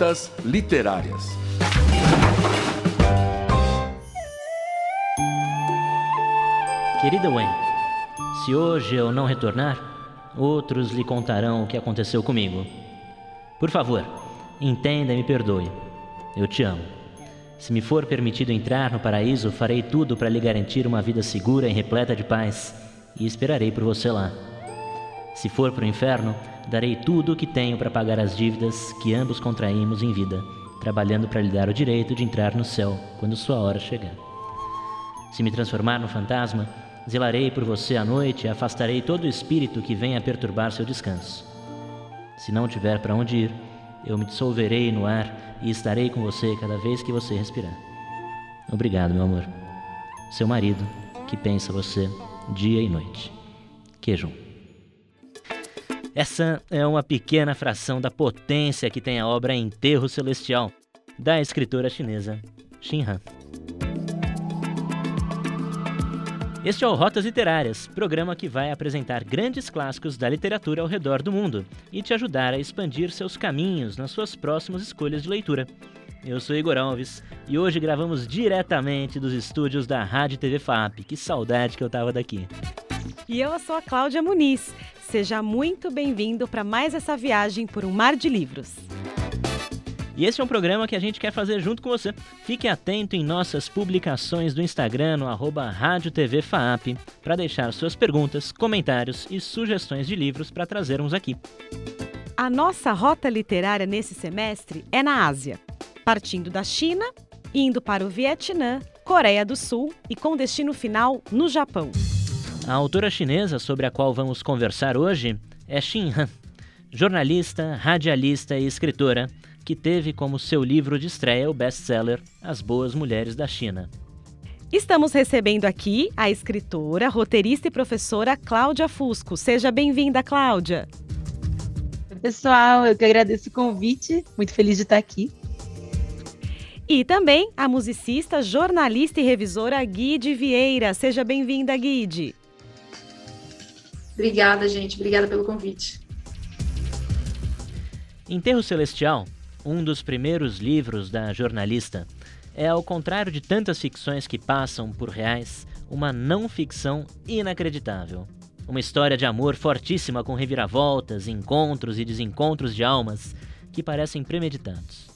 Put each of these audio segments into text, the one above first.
Rotas Literárias. Querida Wen, se hoje eu não retornar, outros lhe contarão o que aconteceu comigo. Por favor, entenda e me perdoe. Eu te amo. Se me for permitido entrar no paraíso, farei tudo para lhe garantir uma vida segura e repleta de paz, e esperarei por você lá. Se for para o inferno, darei tudo o que tenho para pagar as dívidas que ambos contraímos em vida, trabalhando para lhe dar o direito de entrar no céu quando sua hora chegar. Se me transformar no fantasma, Zelarei por você à noite e afastarei todo o espírito que venha perturbar seu descanso. Se não tiver para onde ir, eu me dissolverei no ar e estarei com você cada vez que você respirar. Obrigado, meu amor. Seu marido, que pensa você dia e noite. Queijo. Essa é uma pequena fração da potência que tem a obra Enterro Celestial, da escritora chinesa Xin Han. Este é o Rotas Literárias, programa que vai apresentar grandes clássicos da literatura ao redor do mundo e te ajudar a expandir seus caminhos nas suas próximas escolhas de leitura. Eu sou Igor Alves e hoje gravamos diretamente dos estúdios da Rádio TV FAP. Que saudade que eu tava daqui. E eu sou a Cláudia Muniz. Seja muito bem-vindo para mais essa viagem por um mar de livros. E esse é um programa que a gente quer fazer junto com você. Fique atento em nossas publicações do Instagram, no arroba Rádio TV FAAP, para deixar suas perguntas, comentários e sugestões de livros para trazermos aqui. A nossa rota literária nesse semestre é na Ásia, partindo da China, indo para o Vietnã, Coreia do Sul e com destino final no Japão. A autora chinesa sobre a qual vamos conversar hoje é Xin Han, jornalista, radialista e escritora que teve como seu livro de estreia o best-seller As Boas Mulheres da China. Estamos recebendo aqui a escritora, roteirista e professora Cláudia Fusco. Seja bem-vinda, Cláudia. Oi, pessoal, eu que agradeço o convite, muito feliz de estar aqui. E também a musicista, jornalista e revisora Guide Vieira. Seja bem-vinda, Guide. Obrigada, gente. Obrigada pelo convite. Enterro Celestial um dos primeiros livros da jornalista, é, ao contrário de tantas ficções que passam por reais, uma não ficção inacreditável. Uma história de amor fortíssima com reviravoltas, encontros e desencontros de almas que parecem premeditados.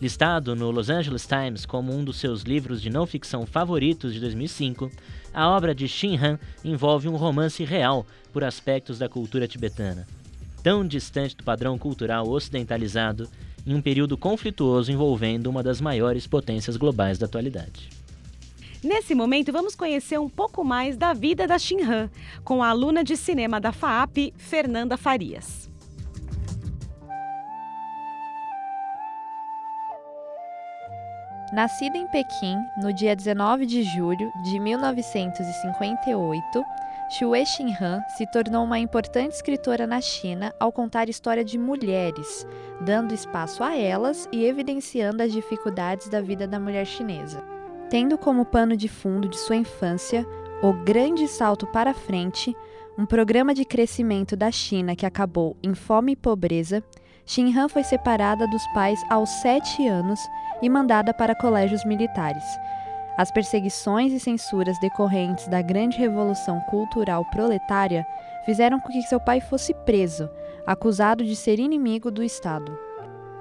Listado no Los Angeles Times como um dos seus livros de não ficção favoritos de 2005, a obra de Shin Han envolve um romance real por aspectos da cultura tibetana, tão distante do padrão cultural ocidentalizado em um período conflituoso envolvendo uma das maiores potências globais da atualidade. Nesse momento, vamos conhecer um pouco mais da vida da Han, com a aluna de cinema da FAAP, Fernanda Farias. Nascida em Pequim no dia 19 de julho de 1958, Xue Xinhan se tornou uma importante escritora na China ao contar história de mulheres, dando espaço a elas e evidenciando as dificuldades da vida da mulher chinesa. Tendo como pano de fundo de sua infância o grande salto para frente, um programa de crescimento da China que acabou em fome e pobreza, Xinhan foi separada dos pais aos sete anos e mandada para colégios militares as perseguições e censuras decorrentes da grande revolução cultural proletária fizeram com que seu pai fosse preso, acusado de ser inimigo do Estado.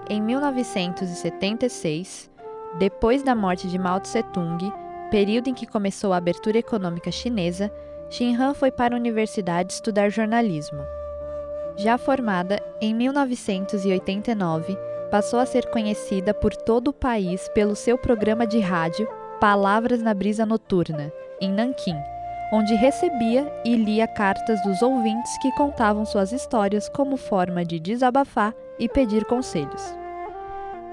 Em 1976, depois da morte de Mao Tse-tung, período em que começou a abertura econômica chinesa, Xin Han foi para a universidade estudar jornalismo. Já formada, em 1989, passou a ser conhecida por todo o país pelo seu programa de rádio Palavras na Brisa Noturna, em Nanquim, onde recebia e lia cartas dos ouvintes que contavam suas histórias como forma de desabafar e pedir conselhos.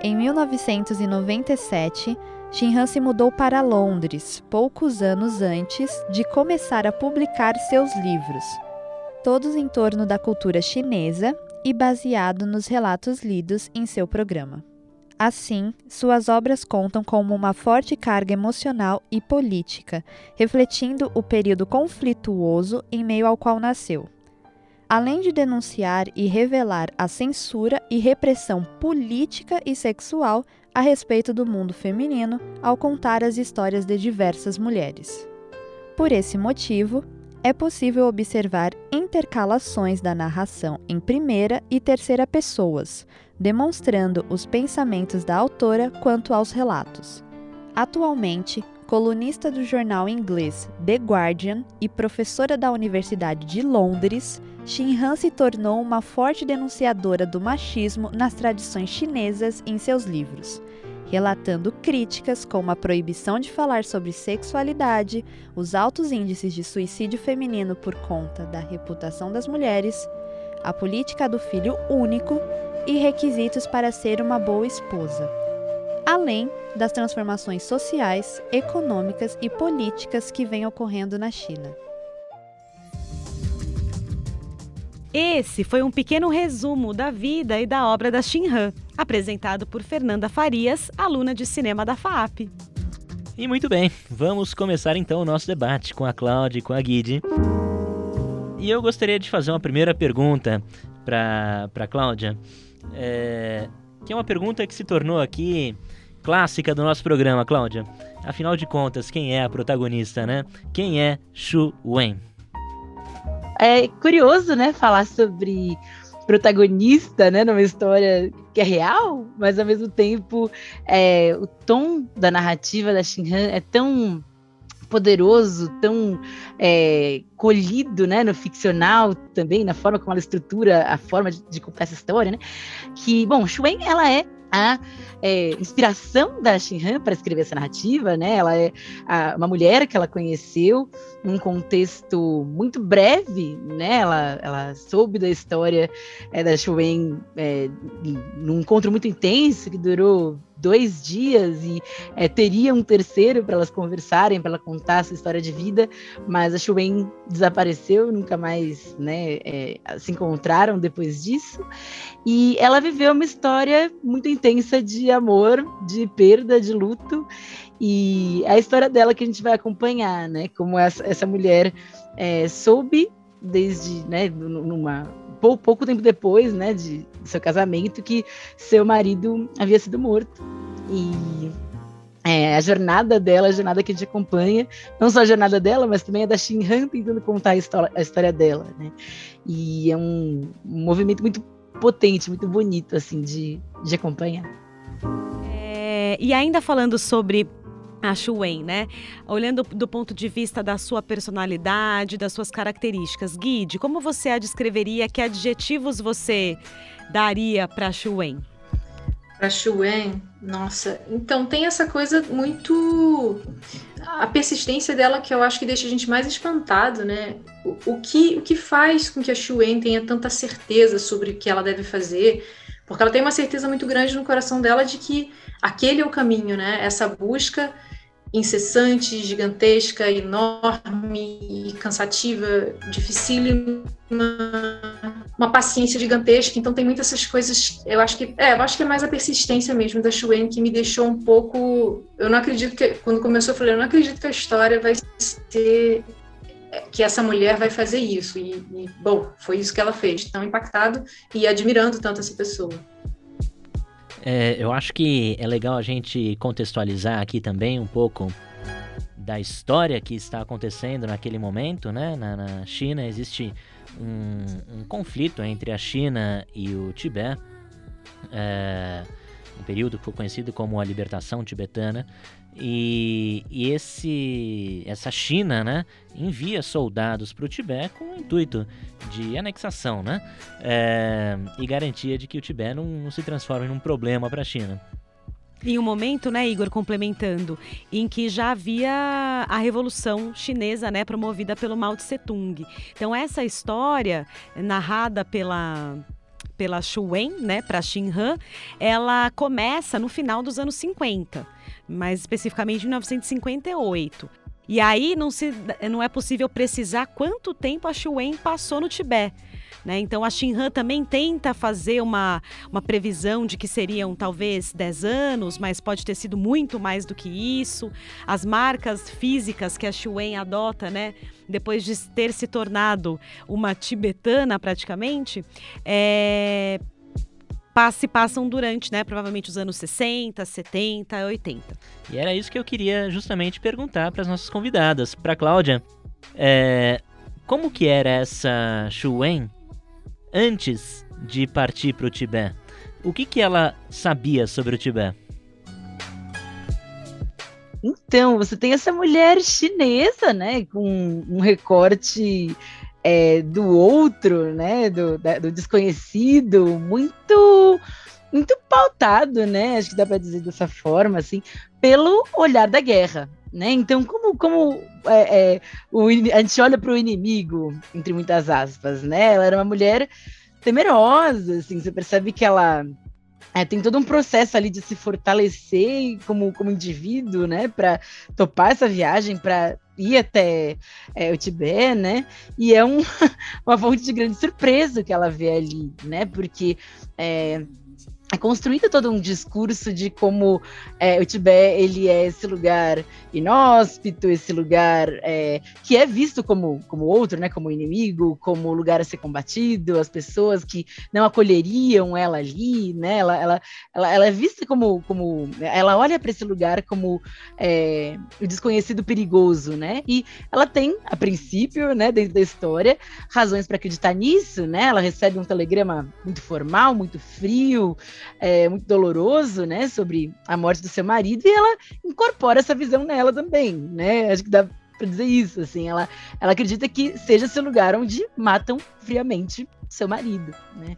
Em 1997, Shinhan se mudou para Londres, poucos anos antes de começar a publicar seus livros, todos em torno da cultura chinesa e baseado nos relatos lidos em seu programa. Assim, suas obras contam com uma forte carga emocional e política, refletindo o período conflituoso em meio ao qual nasceu. além de denunciar e revelar a censura e repressão política e sexual a respeito do mundo feminino ao contar as histórias de diversas mulheres. Por esse motivo, é possível observar intercalações da narração em primeira e terceira pessoas, demonstrando os pensamentos da autora quanto aos relatos. Atualmente, colunista do jornal inglês The Guardian e professora da Universidade de Londres, Han se tornou uma forte denunciadora do machismo nas tradições chinesas em seus livros, relatando críticas como a proibição de falar sobre sexualidade, os altos índices de suicídio feminino por conta da reputação das mulheres, a política do filho único e requisitos para ser uma boa esposa, além das transformações sociais, econômicas e políticas que vêm ocorrendo na China. Esse foi um pequeno resumo da vida e da obra da Xin Han, apresentado por Fernanda Farias, aluna de cinema da FAAP. E muito bem, vamos começar então o nosso debate com a Cláudia e com a Guide. E eu gostaria de fazer uma primeira pergunta para a Cláudia, é, que é uma pergunta que se tornou aqui clássica do nosso programa, Cláudia. Afinal de contas, quem é a protagonista, né? Quem é Shu Wen? É curioso, né, falar sobre protagonista, né, numa história que é real, mas ao mesmo tempo é, o tom da narrativa da Shinhan é tão poderoso, tão é, colhido, né, no ficcional também, na forma como ela estrutura a forma de, de contar essa história, né, que, bom, Shuen, ela é a é, inspiração da Shinhan para escrever essa narrativa, né? Ela é a, uma mulher que ela conheceu num contexto muito breve, né? Ela, ela soube da história é, da Shuen é, num encontro muito intenso que durou dois dias e é, teria um terceiro para elas conversarem, para ela contar essa história de vida, mas a Shuen desapareceu, nunca mais né, é, se encontraram depois disso. E ela viveu uma história muito intensa de amor, de perda, de luto. E a história dela que a gente vai acompanhar, né? Como essa, essa mulher é, soube desde, né, numa pouco, tempo depois, né, de, de seu casamento, que seu marido havia sido morto. E é, a jornada dela, a jornada que a gente acompanha, não só a jornada dela, mas também a da Shin Han tentando contar a história, a história dela, né? E é um, um, movimento muito potente, muito bonito, assim, de, de acompanhar. É, e ainda falando sobre a Wen, né? Olhando do ponto de vista da sua personalidade, das suas características, Guide, como você a descreveria? Que adjetivos você daria para a Wen? Para Wen, nossa, então tem essa coisa muito a persistência dela que eu acho que deixa a gente mais espantado, né? O, o que o que faz com que a Wen tenha tanta certeza sobre o que ela deve fazer? Porque ela tem uma certeza muito grande no coração dela de que aquele é o caminho, né? Essa busca incessante, gigantesca, enorme cansativa, dificílima, uma paciência gigantesca. Então tem muitas essas coisas. Eu acho que é, eu acho que é mais a persistência mesmo da Shuen que me deixou um pouco. Eu não acredito que quando começou eu falei, eu não acredito que a história vai ser que essa mulher vai fazer isso. E, e bom, foi isso que ela fez. Tão impactado e admirando tanto essa pessoa. É, eu acho que é legal a gente contextualizar aqui também um pouco da história que está acontecendo naquele momento, né? Na, na China existe um, um, conflito entre a China e o Tibete, é, um período que foi conhecido como a libertação tibetana, e, e, esse, essa China né, envia soldados para o Tibete com o intuito de anexação né, é, e garantia de que o Tibete não, não se transforme num problema para a China. Em um momento, né, Igor, complementando, em que já havia a Revolução Chinesa, né, promovida pelo Mao Tse Tung. Então, essa história, narrada pela pela Xu né, para Xin Han, ela começa no final dos anos 50 mais especificamente em 1958. E aí não, se, não é possível precisar quanto tempo a Wen passou no Tibete. Né? Então a Shinhan também tenta fazer uma, uma previsão de que seriam talvez 10 anos, mas pode ter sido muito mais do que isso. As marcas físicas que a Shuen adota, né? depois de ter se tornado uma tibetana praticamente, é, se passam durante, né, provavelmente os anos 60, 70, 80. E era isso que eu queria justamente perguntar para as nossas convidadas. Para Cláudia, é, como que era essa Shuwen antes de partir para o Tibete? O que, que ela sabia sobre o Tibete? Então, você tem essa mulher chinesa, né, com um recorte é, do outro, né, do, da, do desconhecido, muito muito pautado, né? Acho que dá para dizer dessa forma, assim, pelo olhar da guerra, né? Então, como, como é, é, o, a gente olha para o inimigo, entre muitas aspas, né? Ela era uma mulher temerosa, assim, você percebe que ela é, tem todo um processo ali de se fortalecer como, como indivíduo, né, para topar essa viagem, para ir até é, o Tibete, né, e é um, uma fonte de grande surpresa que ela vê ali, né, porque é, é construído todo um discurso de como é, o Tibete ele é esse lugar inóspito, esse lugar é, que é visto como, como outro, né, como inimigo, como lugar a ser combatido, as pessoas que não acolheriam ela ali, né, ela, ela, ela, ela é vista como, como ela olha para esse lugar como é, o desconhecido perigoso, né, e ela tem, a princípio, né, dentro da história, razões para acreditar nisso, né, ela recebe um telegrama muito formal, muito frio, é, muito doloroso, né, sobre a morte do seu marido, e ela incorpora essa visão nela também, né? Acho que dá para dizer isso, assim, ela, ela acredita que seja esse lugar onde matam friamente seu marido, né?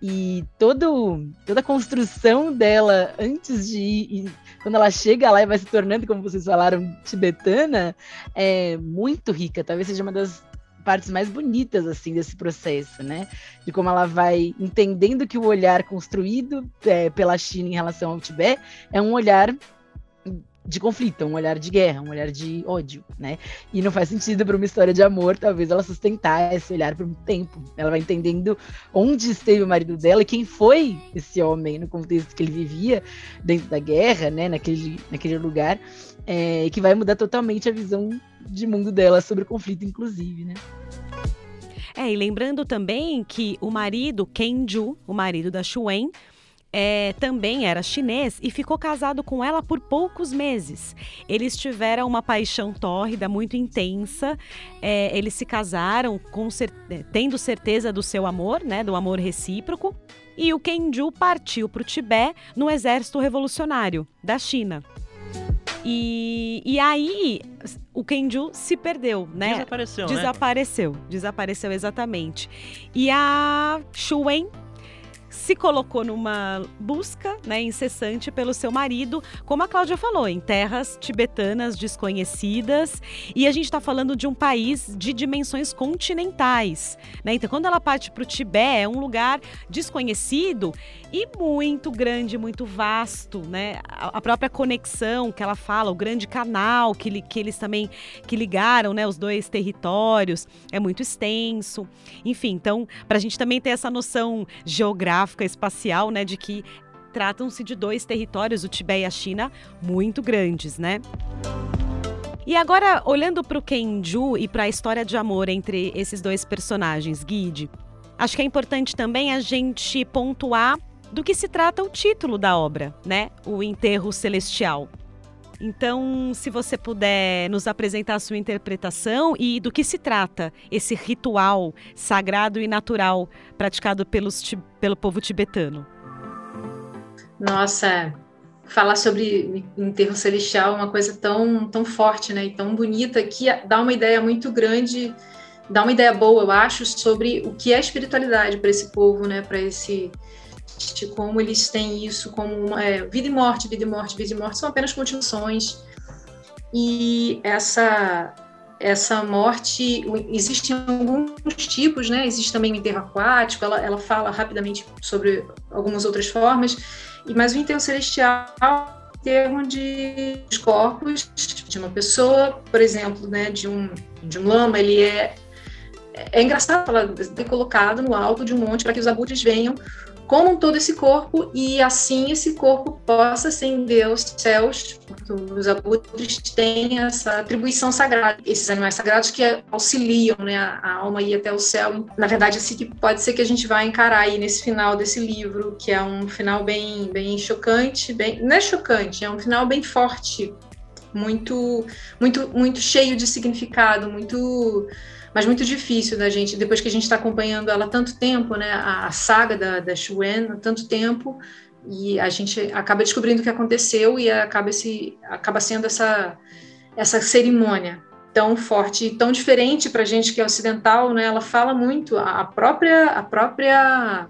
E todo, toda a construção dela antes de ir, quando ela chega lá e vai se tornando, como vocês falaram, tibetana, é muito rica. Talvez seja uma das partes mais bonitas assim desse processo, né? De como ela vai entendendo que o olhar construído é, pela China em relação ao Tibete é um olhar de conflito, um olhar de guerra, um olhar de ódio, né? E não faz sentido para uma história de amor, talvez ela sustentar esse olhar por um tempo. Ela vai entendendo onde esteve o marido dela e quem foi esse homem no contexto que ele vivia dentro da guerra, né? Naquele, naquele lugar, é, que vai mudar totalmente a visão de mundo dela sobre o conflito, inclusive, né? É, e lembrando também que o marido, Kenju, o marido da Xuen, é, também era chinês e ficou casado com ela por poucos meses. Eles tiveram uma paixão tórrida muito intensa. É, eles se casaram com cer é, tendo certeza do seu amor, né, do amor recíproco. E o Kenju partiu para o Tibete no exército revolucionário da China. E, e aí o Kenju se perdeu, né? Desapareceu, Desapareceu, né? desapareceu exatamente. E a Shuwen se colocou numa busca né, incessante pelo seu marido, como a Cláudia falou, em terras tibetanas desconhecidas. E a gente está falando de um país de dimensões continentais. Né? Então, quando ela parte para o Tibete, é um lugar desconhecido e muito grande, muito vasto. Né? A própria conexão que ela fala, o grande canal que, que eles também que ligaram né, os dois territórios, é muito extenso. Enfim, então, para a gente também ter essa noção geográfica geográfica espacial, né, de que tratam-se de dois territórios, o Tibete e a China, muito grandes, né? E agora, olhando para o Kenju e para a história de amor entre esses dois personagens, Guide, acho que é importante também a gente pontuar do que se trata o título da obra, né? O Enterro Celestial. Então, se você puder nos apresentar a sua interpretação e do que se trata esse ritual sagrado e natural praticado pelos, pelo povo tibetano. Nossa, falar sobre enterro celestial é uma coisa tão, tão forte né, e tão bonita que dá uma ideia muito grande, dá uma ideia boa, eu acho, sobre o que é espiritualidade para esse povo, né, para esse como eles têm isso como é, vida e morte, vida e morte, vida e morte, são apenas continuações. E essa essa morte, existem alguns tipos, né? Existe também o enterro aquático, ela, ela fala rapidamente sobre algumas outras formas, mas o enterro celestial é termo de os corpos de uma pessoa, por exemplo, né, de um, de um lama, ele é é, é engraçado ela ter colocado no alto de um monte para que os abutres venham como todo esse corpo e assim esse corpo possa ascender aos céus, porque os abutres têm essa atribuição sagrada, esses animais sagrados que auxiliam né, a alma ir até o céu. Na verdade, assim que pode ser que a gente vá encarar aí nesse final desse livro, que é um final bem, bem chocante, bem, não é chocante, é um final bem forte, muito, muito, muito cheio de significado, muito mas muito difícil da gente, depois que a gente está acompanhando ela tanto tempo, né, a, saga da, da Shuen há tanto tempo, e a gente acaba descobrindo o que aconteceu e acaba, esse, acaba sendo essa, essa cerimônia tão forte, tão diferente para a gente que é ocidental, né? Ela fala muito a própria a própria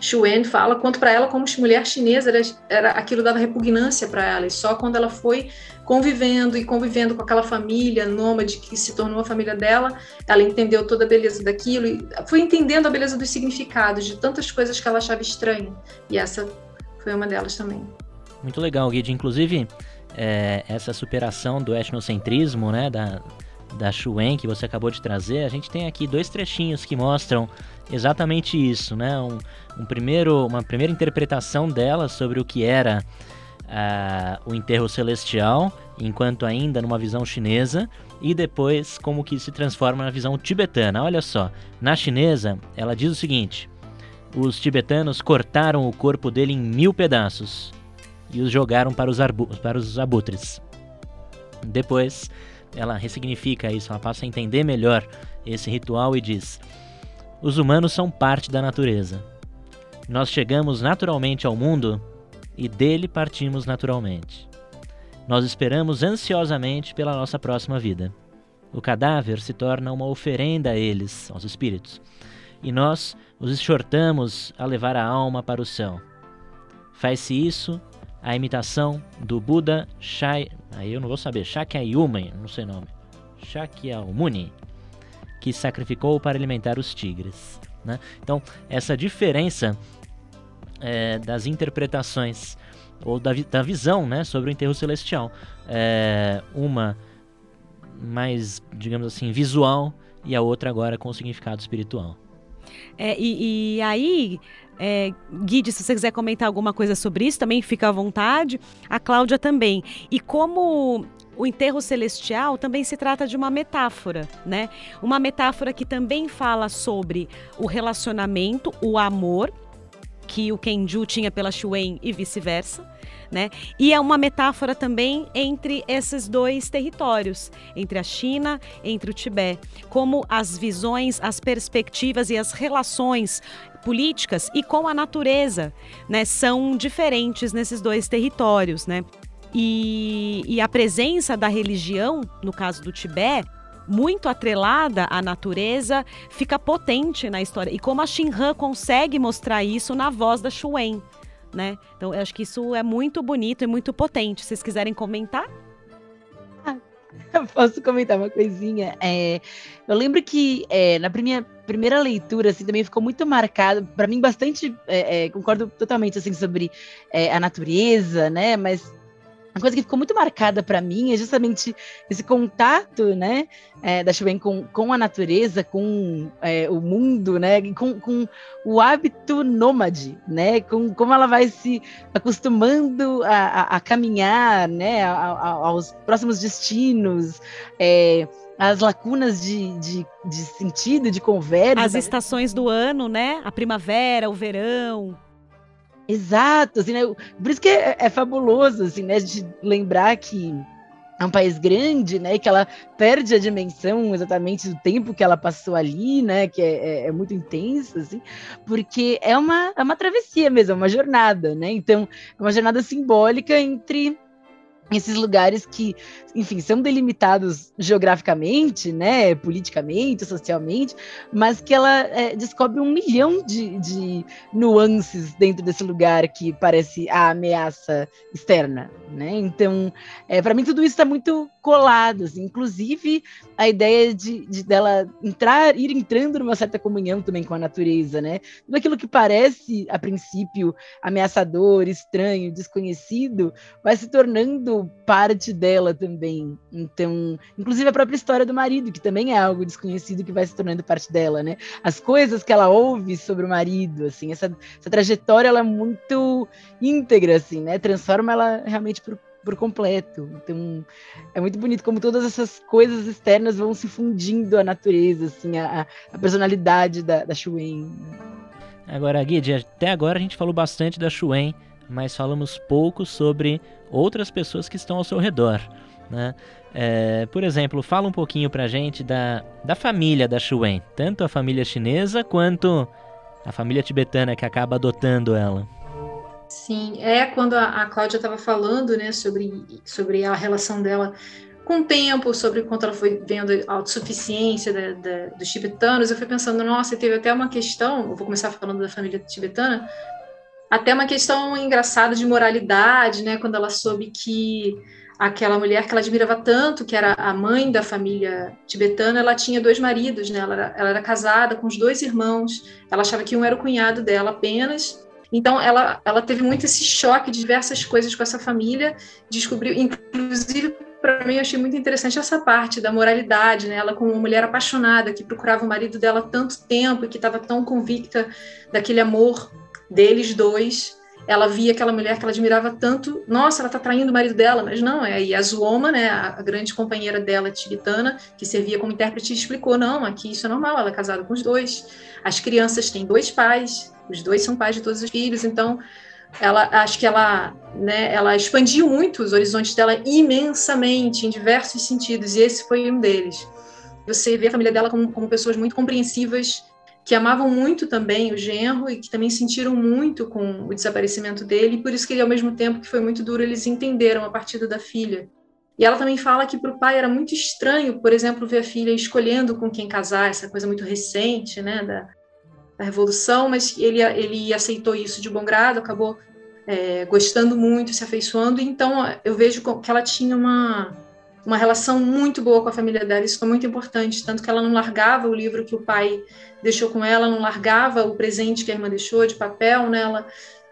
Xuen fala quanto para ela como mulher chinesa era, era aquilo dava repugnância para ela e só quando ela foi convivendo e convivendo com aquela família nômade que se tornou a família dela, ela entendeu toda a beleza daquilo e foi entendendo a beleza dos significados de tantas coisas que ela achava estranha. E essa foi uma delas também. Muito legal, Guide. Inclusive, é, essa superação do etnocentrismo, né, da, da Xuen que você acabou de trazer, a gente tem aqui dois trechinhos que mostram exatamente isso, né? Um, um primeiro, uma primeira interpretação dela sobre o que era uh, o enterro celestial, enquanto ainda numa visão chinesa, e depois como que se transforma na visão tibetana. Olha só, na chinesa ela diz o seguinte: os tibetanos cortaram o corpo dele em mil pedaços e os jogaram para os, para os abutres. Depois ela ressignifica isso, ela passa a entender melhor esse ritual e diz: os humanos são parte da natureza. Nós chegamos naturalmente ao mundo e dele partimos naturalmente. Nós esperamos ansiosamente pela nossa próxima vida. O cadáver se torna uma oferenda a eles, aos espíritos, e nós os exortamos a levar a alma para o céu. Faz-se isso a imitação do Buda Shai, aí eu não vou saber, Shakyamuni, não sei o nome, Shakyamuni, que sacrificou para alimentar os tigres. Né? Então, essa diferença é, das interpretações ou da, da, visão né, sobre o enterro celestial. É, uma mais, digamos assim, visual e a outra agora com significado espiritual. É, e, e, aí, é, Guide, se você quiser comentar alguma coisa sobre isso, também fica à vontade. A Cláudia também. E como o enterro celestial também se trata de uma metáfora, né? Uma metáfora que também fala sobre o relacionamento, o amor que o Kenju tinha pela Xuen e vice-versa. Né? E é uma metáfora também entre esses dois territórios, entre a China, entre o Tibete, como as visões, as perspectivas e as relações políticas e com a natureza, né, são diferentes nesses dois territórios, né? E, e a presença da religião, no caso do Tibete, muito atrelada à natureza, fica potente na história. E como a Shinhan consegue mostrar isso na voz da Xuen, né? Então, eu acho que isso é muito bonito e muito potente. Vocês quiserem comentar? Posso comentar uma coisinha? É, eu lembro que é, na primeira, primeira leitura, assim, também ficou muito marcado, para mim, bastante, é, é, concordo totalmente, assim, sobre é, a natureza, né, mas uma coisa que ficou muito marcada para mim é justamente esse contato, né, é, da Chuen com, com a natureza, com é, o mundo, né, com, com o hábito nômade, né, com como ela vai se acostumando a, a, a caminhar, né, a, aos próximos destinos, é, as lacunas de, de, de, sentido, de conversa. As estações do ano, né, a primavera, o verão. Exato, assim, né? Por isso que é, é fabuloso, assim, né? De lembrar que é um país grande, né? Que ela perde a dimensão exatamente do tempo que ela passou ali, né? Que é, é, é muito intenso, assim, porque é uma, é uma travessia mesmo, é uma jornada, né? Então, é uma jornada simbólica entre esses lugares que, enfim, são delimitados geograficamente, né, politicamente, socialmente, mas que ela é, descobre um milhão de, de, nuances dentro desse lugar que parece a ameaça externa, né? Então, é, para mim tudo isso está muito colados. Inclusive, a ideia de, de dela entrar, ir entrando numa certa comunhão também com a natureza, né? Tudo aquilo que parece, a princípio, ameaçador, estranho, desconhecido, vai se tornando parte dela também. Então, inclusive a própria história do marido, que também é algo desconhecido que vai se tornando parte dela, né? As coisas que ela ouve sobre o marido, assim, essa, essa trajetória ela é muito íntegra, assim, né? Transforma ela realmente por por completo. Então, é muito bonito como todas essas coisas externas vão se fundindo à natureza, assim, a, a personalidade da, da Shuen. Agora, Guide, até agora a gente falou bastante da Shuen, mas falamos pouco sobre outras pessoas que estão ao seu redor, né? É, por exemplo, fala um pouquinho pra gente da, da família da Shuen, tanto a família chinesa quanto a família tibetana que acaba adotando ela. Sim, é quando a, a Cláudia estava falando, né, sobre, sobre a relação dela com o tempo, sobre quanto ela foi vendo a autossuficiência da, da, dos tibetanos, eu fui pensando, nossa, teve até uma questão, eu vou começar falando da família tibetana, até uma questão engraçada de moralidade, né, quando ela soube que aquela mulher que ela admirava tanto, que era a mãe da família tibetana, ela tinha dois maridos, né, ela era, ela era casada com os dois irmãos, ela achava que um era o cunhado dela apenas, então, ela, ela teve muito esse choque de diversas coisas com essa família, descobriu, inclusive, para mim, eu achei muito interessante essa parte da moralidade, né? Ela, como uma mulher apaixonada, que procurava o marido dela tanto tempo e que estava tão convicta daquele amor deles dois, ela via aquela mulher que ela admirava tanto, nossa, ela está traindo o marido dela, mas não, é a Yasuoma, né, a, grande companheira dela, tibetana, que servia como intérprete, explicou, não, aqui isso é normal, ela é casada com os dois, as crianças têm dois pais, os dois são pais de todos os filhos, então ela acho que ela, né, ela expandiu muito os horizontes dela imensamente em diversos sentidos e esse foi um deles. Você vê a família dela como, como pessoas muito compreensivas, que amavam muito também o genro e que também sentiram muito com o desaparecimento dele, e por isso que ele, ao mesmo tempo que foi muito duro, eles entenderam a partida da filha. E ela também fala que para o pai era muito estranho, por exemplo, ver a filha escolhendo com quem casar, essa coisa muito recente, né, da, da Revolução, mas ele, ele aceitou isso de bom grado, acabou é, gostando muito, se afeiçoando, então eu vejo que ela tinha uma, uma relação muito boa com a família dela, isso foi muito importante, tanto que ela não largava o livro que o pai deixou com ela, não largava o presente que a irmã deixou de papel nela,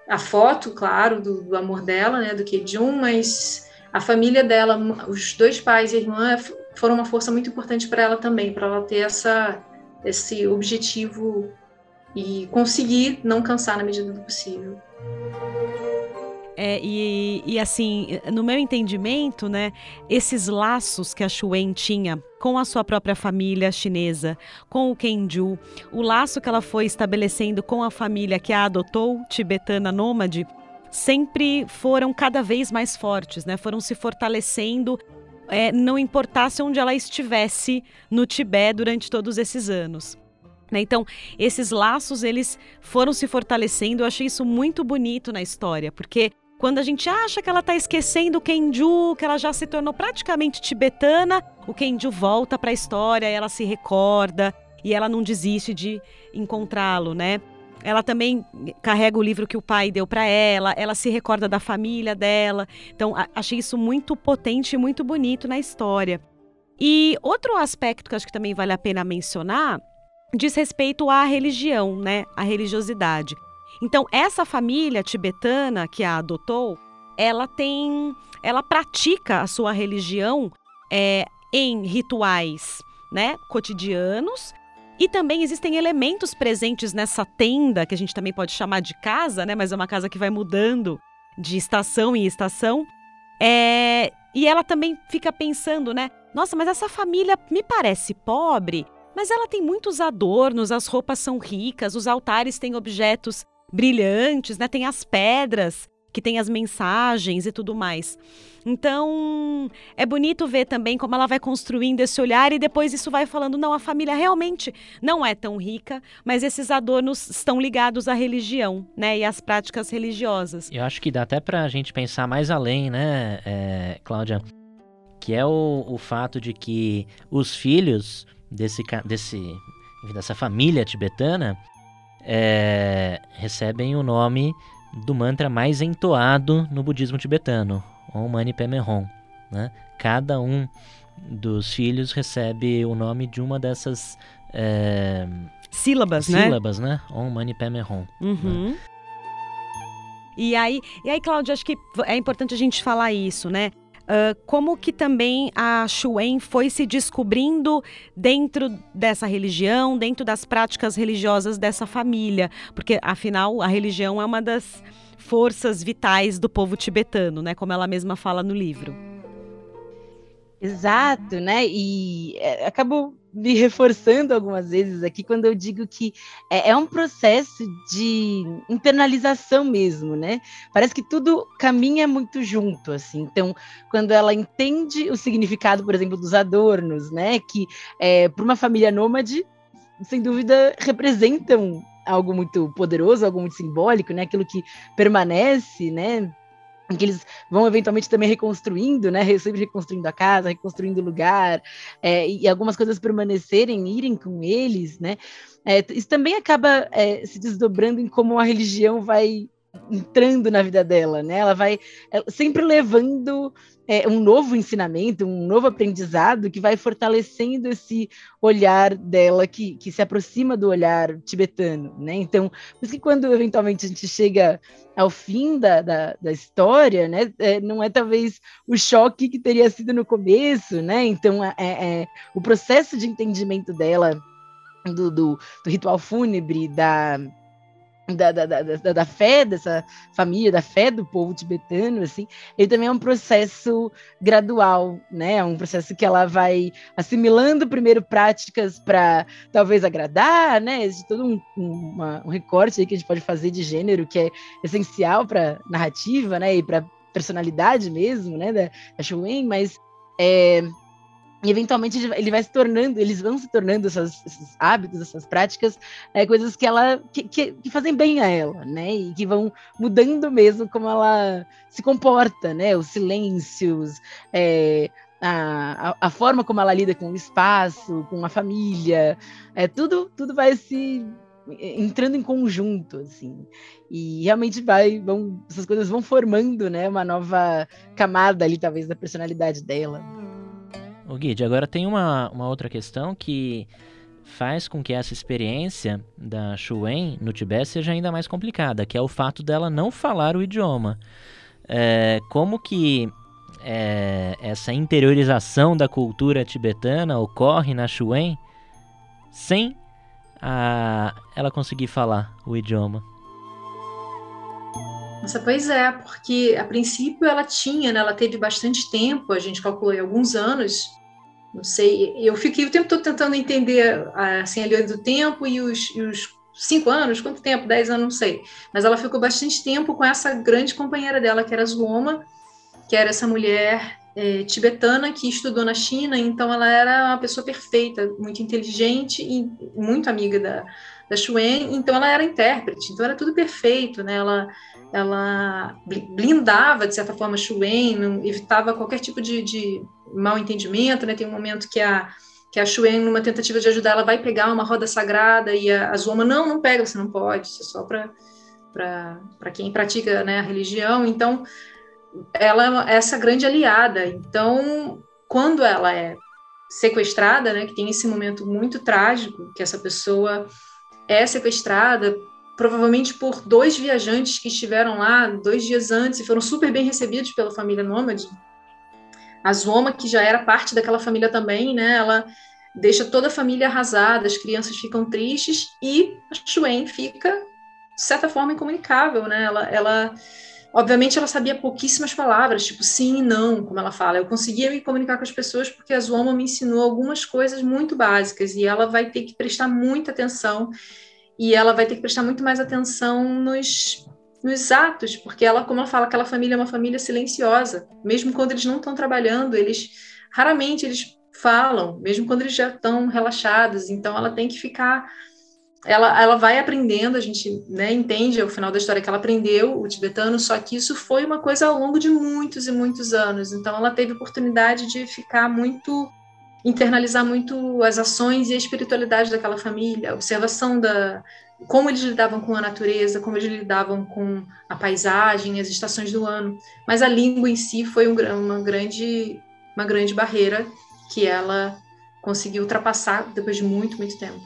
a foto, claro, do, do amor dela, né, do Kejun, mas a família dela, os dois pais e a irmã foram uma força muito importante para ela também, para ela ter essa, esse objetivo e conseguir não cansar na medida do possível. É, e, e, assim, no meu entendimento, né, esses laços que a Xuen tinha com a sua própria família chinesa, com o Kenju, o laço que ela foi estabelecendo com a família que a adotou, tibetana nômade, sempre foram cada vez mais fortes, né? Foram se fortalecendo, é, não importasse onde ela estivesse no Tibete durante todos esses anos. Né? Então, esses laços eles foram se fortalecendo. Eu achei isso muito bonito na história, porque quando a gente acha que ela está esquecendo o Kenju, que ela já se tornou praticamente tibetana, o Kenju volta para a história, ela se recorda e ela não desiste de encontrá-lo, né? Ela também carrega o livro que o pai deu para ela, ela se recorda da família dela. Então, achei isso muito potente e muito bonito na história. E outro aspecto que acho que também vale a pena mencionar diz respeito à religião, né? À religiosidade. Então, essa família tibetana que a adotou, ela tem, ela pratica a sua religião é, em rituais, né, cotidianos. E também existem elementos presentes nessa tenda que a gente também pode chamar de casa, né? Mas é uma casa que vai mudando de estação em estação. É, e ela também fica pensando, né? Nossa, mas essa família me parece pobre, mas ela tem muitos adornos, as roupas são ricas, os altares têm objetos brilhantes, né? Tem as pedras que tem as mensagens e tudo mais. Então, é bonito ver também como ela vai construindo esse olhar e depois isso vai falando, não, a família realmente não é tão rica, mas esses adornos estão ligados à religião, né, e às práticas religiosas. Eu acho que dá até para a gente pensar mais além, né, é, Cláudia, que é o, o fato de que os filhos desse, desse, dessa família tibetana é, recebem o nome do mantra mais entoado no budismo tibetano, Om Mani Padme Hum. Né? Cada um dos filhos recebe o nome de uma dessas é, sílabas, sílabas, né? Sílabas, né? On, Mani, Padme, Hum. Uhum. Né? E aí, e aí, Cláudia, acho que é importante a gente falar isso, né? Uh, como que também a Xuen foi se descobrindo dentro dessa religião, dentro das práticas religiosas dessa família, porque afinal a religião é uma das forças vitais do povo tibetano, né? Como ela mesma fala no livro. Exato, né? E é, acabou me reforçando algumas vezes aqui quando eu digo que é, é, um processo de internalização mesmo, né? Parece que tudo caminha muito junto, assim. Então, quando ela entende o significado, por exemplo, dos adornos, né? Que é, para uma família nômade, sem dúvida, representam algo muito poderoso, algo muito simbólico, né? Aquilo que permanece, né? Em que eles vão eventualmente também reconstruindo, né? Sempre reconstruindo a casa, reconstruindo o lugar, é, e algumas coisas permanecerem, irem com eles, né? É, isso também acaba é, se desdobrando em como a religião vai entrando na vida dela, né? Ela vai é, sempre levando é, um novo ensinamento, um novo aprendizado que vai fortalecendo esse olhar dela que, que se aproxima do olhar tibetano, né? Então, por isso que quando eventualmente a gente chega ao fim da, da, da história, né? É, não é talvez o choque que teria sido no começo, né? Então, é, é o processo de entendimento dela do, do, do ritual fúnebre, da da, da, da, da, fé dessa família, da fé do povo tibetano, assim, ele também é um processo gradual, né? É um processo que ela vai assimilando primeiro práticas para talvez agradar, né? Existe todo um, um recorte aí que a gente pode fazer de gênero que é essencial para narrativa, né? E para personalidade mesmo, né? Da, da Shuen, mas é, e eventualmente ele vai se tornando, eles vão se tornando essas, esses hábitos, essas práticas, é, coisas que ela que, que, que, fazem bem a ela, né? E que vão mudando mesmo como ela se comporta, né? Os silêncios, é, a, a, forma como ela lida com o espaço, com a família, é, tudo, tudo vai se entrando em conjunto, assim, e realmente vai, vão, essas coisas vão formando, né, uma nova camada ali, talvez, da personalidade dela. O Guide, agora tem uma, uma outra questão que faz com que essa experiência da Xuen no Tibete seja ainda mais complicada, que é o fato dela não falar o idioma. É, como que é, essa interiorização da cultura tibetana ocorre na Xuen sem a, ela conseguir falar o idioma? Nossa, pois é, porque a princípio ela tinha, né, ela teve bastante tempo, a gente calculou alguns anos, não sei, eu fiquei o tempo todo tentando entender assim, a linha do tempo e os, e os cinco anos, quanto tempo? Dez anos, não sei. Mas ela ficou bastante tempo com essa grande companheira dela, que era Zuoma, que era essa mulher é, tibetana que estudou na China, então ela era uma pessoa perfeita, muito inteligente e muito amiga da, da Xuen, então ela era intérprete, então era tudo perfeito, né? Ela, ela blindava, de certa forma, Xuen, evitava qualquer tipo de, de mal entendimento, né? Tem um momento que a que a Xuen, numa tentativa de ajudar, ela vai pegar uma roda sagrada e a, a Zoma, não, não pega, você não pode, isso é só para quem pratica né, a religião. Então, ela é essa grande aliada. Então, quando ela é sequestrada, né, que tem esse momento muito trágico, que essa pessoa é sequestrada, provavelmente por dois viajantes que estiveram lá dois dias antes e foram super bem recebidos pela família nômade, a Zoma, que já era parte daquela família também, né? Ela deixa toda a família arrasada, as crianças ficam tristes e a Xuen fica, de certa forma, incomunicável, né? Ela, ela, obviamente, ela sabia pouquíssimas palavras, tipo sim e não, como ela fala. Eu conseguia me comunicar com as pessoas porque a Zoma me ensinou algumas coisas muito básicas e ela vai ter que prestar muita atenção e ela vai ter que prestar muito mais atenção nos nos atos, porque ela, como ela fala, aquela família é uma família silenciosa. Mesmo quando eles não estão trabalhando, eles raramente eles falam, mesmo quando eles já estão relaxados. Então ela tem que ficar ela, ela vai aprendendo, a gente né, entende ao final da história que ela aprendeu o tibetano, só que isso foi uma coisa ao longo de muitos e muitos anos. Então ela teve oportunidade de ficar muito internalizar muito as ações e a espiritualidade daquela família, a observação da, como eles lidavam com a natureza, como eles lidavam com a paisagem, as estações do ano. Mas a língua em si foi um, uma, grande, uma grande barreira que ela conseguiu ultrapassar depois de muito, muito tempo.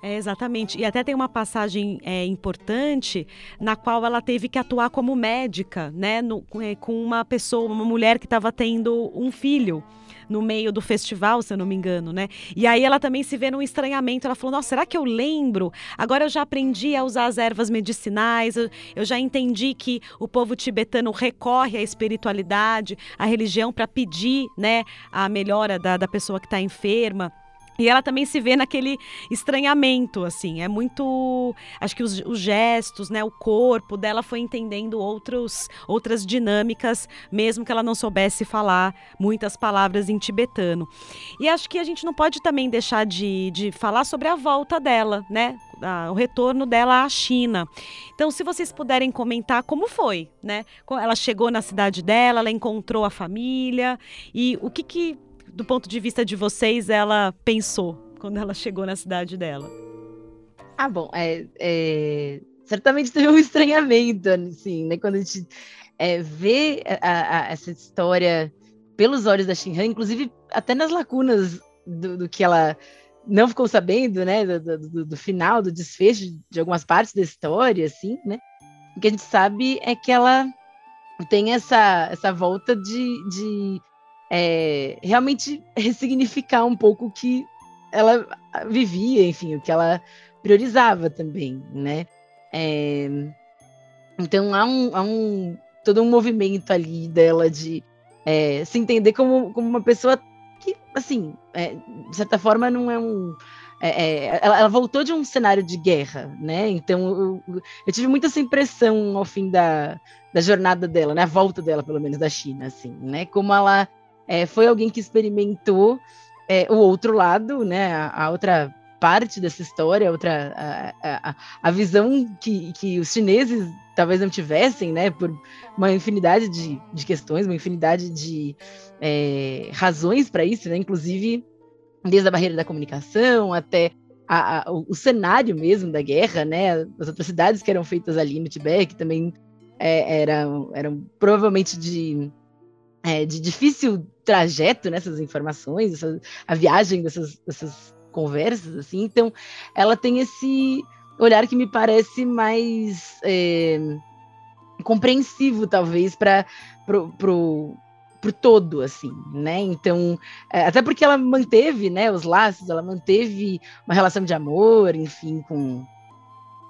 É, exatamente. E até tem uma passagem é, importante na qual ela teve que atuar como médica, né? No, é, com uma pessoa, uma mulher que estava tendo um filho no meio do festival, se eu não me engano, né? E aí ela também se vê num estranhamento. Ela falou: Nossa, será que eu lembro? Agora eu já aprendi a usar as ervas medicinais, eu, eu já entendi que o povo tibetano recorre à espiritualidade, à religião para pedir, né, a melhora da, da pessoa que está enferma. E ela também se vê naquele estranhamento, assim, é muito, acho que os, os, gestos, né, o corpo dela foi entendendo outros, outras dinâmicas, mesmo que ela não soubesse falar muitas palavras em tibetano. E acho que a gente não pode também deixar de, de falar sobre a volta dela, né, o retorno dela à China. Então, se vocês puderem comentar como foi, né, ela chegou na cidade dela, ela encontrou a família e o que que do ponto de vista de vocês, ela pensou quando ela chegou na cidade dela? Ah, bom, é, é, certamente teve um estranhamento, assim, né? Quando a gente é, vê a, a, essa história pelos olhos da Shinhan, inclusive até nas lacunas do, do, que ela não ficou sabendo, né? Do, do, do, final, do desfecho de algumas partes da história, assim, né? O que a gente sabe é que ela tem essa, essa volta de, de é, realmente ressignificar um pouco o que ela vivia, enfim, o que ela priorizava também, né? É, então há um, há um todo um movimento ali dela de é, se entender como, como uma pessoa que, assim, é, de certa forma não é um é, é, ela, ela, voltou de um cenário de guerra, né? Então eu, eu, tive muita essa impressão ao fim da, da jornada dela, né? A volta dela, pelo menos, da China, assim, né? Como ela é, foi alguém que experimentou é, o outro lado, né, a, a, outra parte dessa história, outra a, a, a, visão que, que os chineses talvez não tivessem, né, por uma infinidade de, de questões, uma infinidade de é, razões para isso, né, inclusive desde a barreira da comunicação até a, a, o, cenário mesmo da guerra, né, as atrocidades que eram feitas ali no Tibete, que também é, eram, eram provavelmente de é, de difícil trajeto nessas informações, essa, a viagem dessas, dessas conversas, assim. Então, ela tem esse olhar que me parece mais é, compreensivo, talvez, para pro todo, assim, né? Então, é, até porque ela manteve, né, os laços, ela manteve uma relação de amor, enfim, com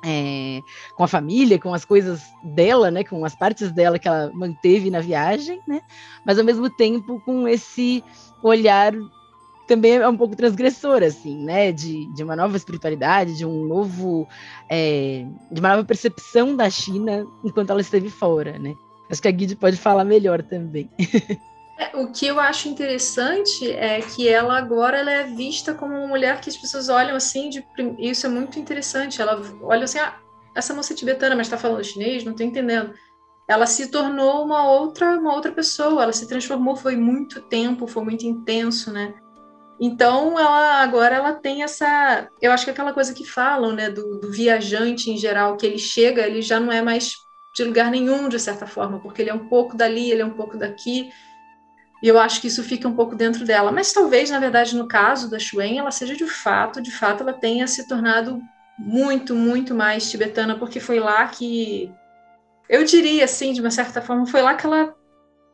é, com a família, com as coisas dela, né, com as partes dela que ela manteve na viagem, né, mas ao mesmo tempo com esse olhar também é um pouco transgressor, assim, né, de, de uma nova espiritualidade, de um novo, é, de uma nova percepção da China enquanto ela esteve fora, né. Acho que a Guide pode falar melhor também. É, o que eu acho interessante é que ela agora ela é vista como uma mulher que as pessoas olham assim, de, isso é muito interessante. Ela olha assim, ah, essa moça é tibetana, mas está falando chinês, não estou entendendo. Ela se tornou uma outra, uma outra pessoa. Ela se transformou, foi muito tempo, foi muito intenso, né? Então, ela agora ela tem essa, eu acho que é aquela coisa que falam, né, do, do viajante em geral, que ele chega, ele já não é mais de lugar nenhum de certa forma, porque ele é um pouco dali, ele é um pouco daqui e eu acho que isso fica um pouco dentro dela. Mas talvez, na verdade, no caso da Xuen, ela seja de fato, de fato, ela tenha se tornado muito, muito mais tibetana, porque foi lá que. Eu diria, assim, de uma certa forma, foi lá que ela.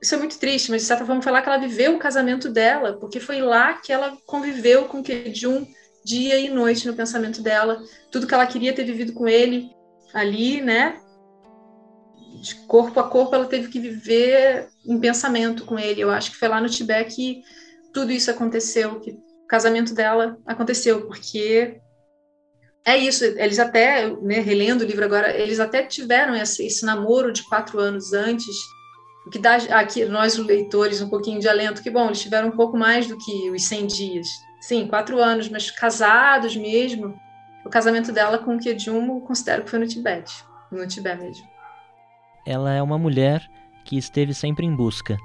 Isso é muito triste, mas de certa forma foi lá que ela viveu o casamento dela, porque foi lá que ela conviveu com Kejun dia e noite no pensamento dela. Tudo que ela queria ter vivido com ele ali, né? De corpo a corpo, ela teve que viver em pensamento com ele. Eu acho que foi lá no Tibete que tudo isso aconteceu, que o casamento dela aconteceu, porque é isso, eles até, né, relendo o livro agora, eles até tiveram esse, esse namoro de quatro anos antes, o que dá aqui, nós leitores, um pouquinho de alento, que bom, eles tiveram um pouco mais do que os 100 dias. Sim, quatro anos, mas casados mesmo. O casamento dela com o Kejum, considero que foi no Tibete, no Tibete mesmo ela é uma mulher que esteve sempre em busca.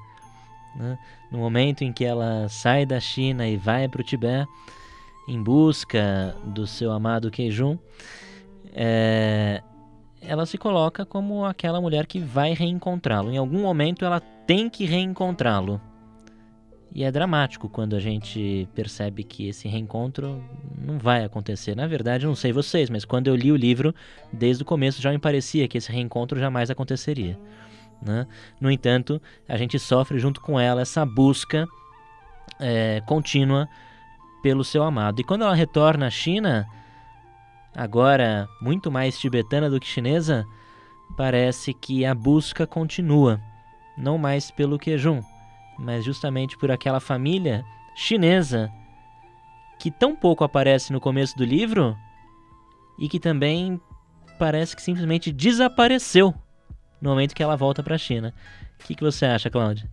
Né? No momento em que ela sai da China e vai para o Tibete, em busca do seu amado Queijum, é, ela se coloca como aquela mulher que vai reencontrá-lo. Em algum momento ela tem que reencontrá-lo. E é dramático quando a gente percebe que esse reencontro não vai acontecer. Na verdade, não sei vocês, mas quando eu li o livro, desde o começo já me parecia que esse reencontro jamais aconteceria. Né? No entanto, a gente sofre junto com ela essa busca é, contínua pelo seu amado. E quando ela retorna à China, agora muito mais tibetana do que chinesa, parece que a busca continua, não mais pelo Quejum, mas justamente por aquela família chinesa que tão pouco aparece no começo do livro e que também parece que simplesmente desapareceu no momento que ela volta para a China. O que, que você acha, Cláudia?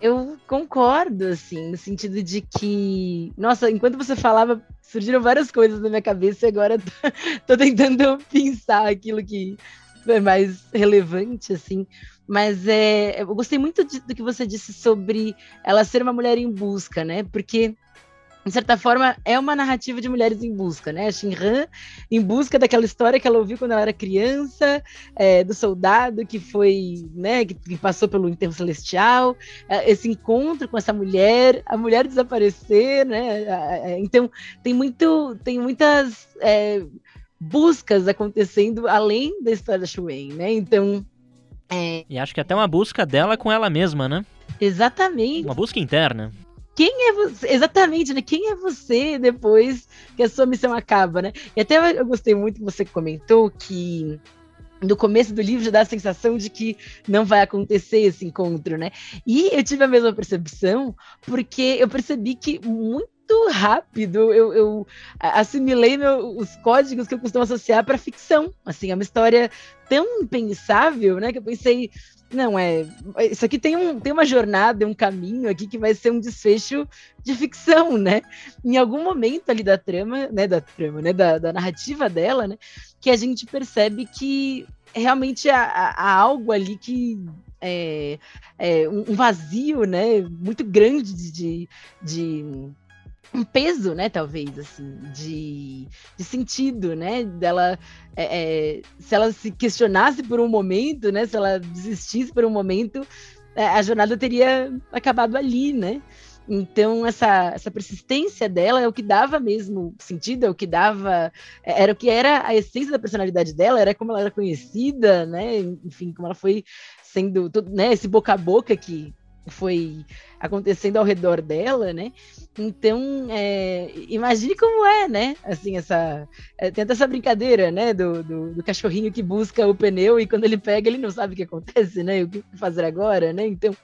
Eu concordo, assim, no sentido de que, nossa, enquanto você falava, surgiram várias coisas na minha cabeça e agora tô, tô tentando pensar aquilo que é mais relevante, assim. Mas é, eu gostei muito de, do que você disse sobre ela ser uma mulher em busca, né? Porque de certa forma, é uma narrativa de mulheres em busca, né? A Shinran em busca daquela história que ela ouviu quando ela era criança, é, do soldado que foi, né, que, que passou pelo enterro celestial, é, esse encontro com essa mulher, a mulher desaparecer, né? Então tem muito, tem muitas é, buscas acontecendo além da história da Shuwen, né? Então é... e acho que até uma busca dela com ela mesma, né? Exatamente. Uma busca interna quem é você? Exatamente, né? Quem é você depois que a sua missão acaba, né? E até eu gostei muito que você comentou que no começo do livro já dá a sensação de que não vai acontecer esse encontro, né? E eu tive a mesma percepção, porque eu percebi que muito rápido eu, eu assimilei meu, os códigos que eu costumo associar para ficção. Assim, é uma história tão impensável, né? Que eu pensei, não, é. Isso aqui tem, um, tem uma jornada, um caminho aqui que vai ser um desfecho de ficção, né? Em algum momento ali da trama, né? Da trama, né? Da, da narrativa dela, né? Que a gente percebe que realmente há, há algo ali que é, é, um vazio, né? Muito grande de, de um peso, né, talvez, assim, de, de sentido, né, dela, é, é, se ela se questionasse por um momento, né, se ela desistisse por um momento, é, a jornada teria acabado ali, né, então essa, essa persistência dela é o que dava mesmo sentido, é o que dava, é, era o que era a essência da personalidade dela, era como ela era conhecida, né, enfim, como ela foi sendo, né, esse boca a boca que foi acontecendo ao redor dela, né? Então, é, imagine como é, né? Assim, essa. É, tenta essa brincadeira, né? Do, do, do, cachorrinho que busca o pneu e quando ele pega, ele não sabe o que acontece, né? O que fazer agora, né? Então,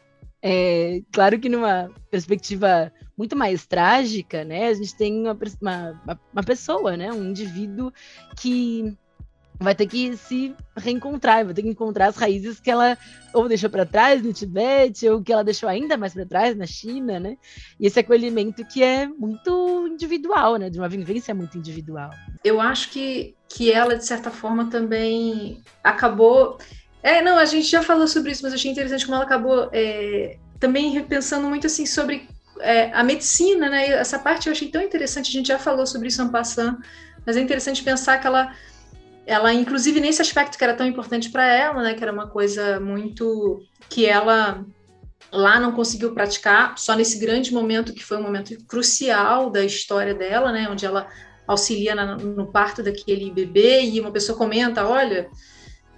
é, claro que numa perspectiva muito mais trágica, né? A gente tem uma, uma, uma pessoa, né? Um indivíduo que vai ter que se reencontrar, vai ter que encontrar as raízes que ela ou deixou para trás no Tibete, ou que ela deixou ainda mais para trás na China, né? E esse acolhimento que é muito individual, né? De uma vivência muito individual. Eu acho que, que ela, de certa forma, também acabou. É, não, a gente já falou sobre isso, mas achei interessante como ela acabou é, também repensando muito assim sobre é, a medicina, né? Essa parte eu achei tão interessante, a gente já falou sobre isso ano passado, mas é interessante pensar que ela ela, inclusive, nesse aspecto que era tão importante para ela, né, que era uma coisa muito que ela lá não conseguiu praticar, só nesse grande momento que foi um momento crucial da história dela, né, onde ela auxilia na, no parto daquele bebê e uma pessoa comenta, olha,